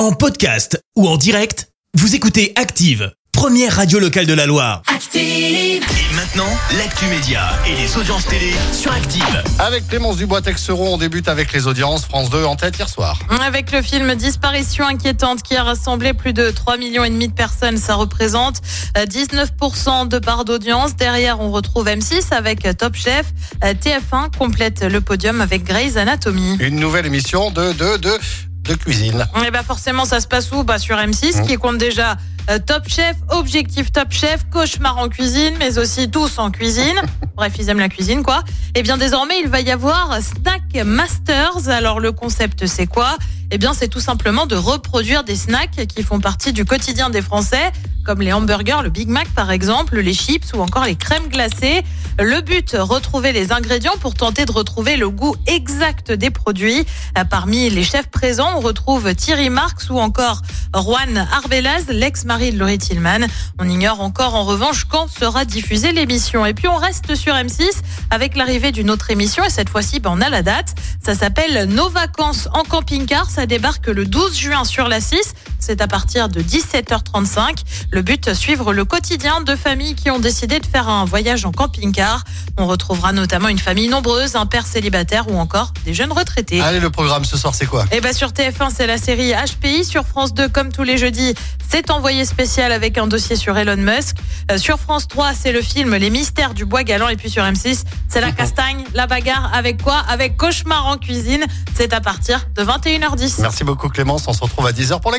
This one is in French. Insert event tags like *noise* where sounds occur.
En podcast ou en direct, vous écoutez Active, première radio locale de la Loire. Active. Et maintenant, l'actu média et les audiences télé sur Active. Avec Clémence Dubois-Texeron, on débute avec les audiences France 2 en tête hier soir. Avec le film Disparition inquiétante qui a rassemblé plus de 3 millions et demi de personnes, ça représente euh, 19% de part d'audience. Derrière, on retrouve M6 avec Top Chef. Euh, TF1 complète le podium avec Grey's Anatomy. Une nouvelle émission de, de, de, de cuisine. Et bah forcément, ça se passe où? Bah sur M6 qui compte déjà euh, Top Chef, Objectif Top Chef, Cauchemar en cuisine, mais aussi Tous en cuisine. *laughs* Bref, ils aiment la cuisine, quoi. Et bien désormais, il va y avoir Snack Masters. Alors le concept, c'est quoi? Eh bien, c'est tout simplement de reproduire des snacks qui font partie du quotidien des Français, comme les hamburgers, le Big Mac par exemple, les chips ou encore les crèmes glacées. Le but, retrouver les ingrédients pour tenter de retrouver le goût exact des produits. Euh, Parmi les chefs présents, on retrouve Thierry Marx ou encore Juan Arbelaz, l'ex-mari de Laurie Tillman. On ignore encore en revanche quand sera diffusée l'émission. Et puis on reste sur M6 avec l'arrivée d'une autre émission et cette fois-ci, ben, on a la date. Ça s'appelle Nos vacances en camping-car. Ça débarque le 12 juin sur la 6. C'est à partir de 17h35. Le but, suivre le quotidien de familles qui ont décidé de faire un voyage en camping-car. On retrouvera notamment une famille nombreuse, un père célibataire ou encore des jeunes retraités. Allez, le programme ce soir, c'est quoi? Et bah sur TF1, c'est la série HPI. Sur France 2, comme tous les jeudis, c'est envoyé spécial avec un dossier sur Elon Musk. Euh, sur France 3, c'est le film Les mystères du bois galant. Et puis sur M6, c'est la *laughs* castagne, la bagarre. Avec quoi? Avec Cauchemar en cuisine. C'est à partir de 21h10. Merci beaucoup Clémence, on se retrouve à 10h pour la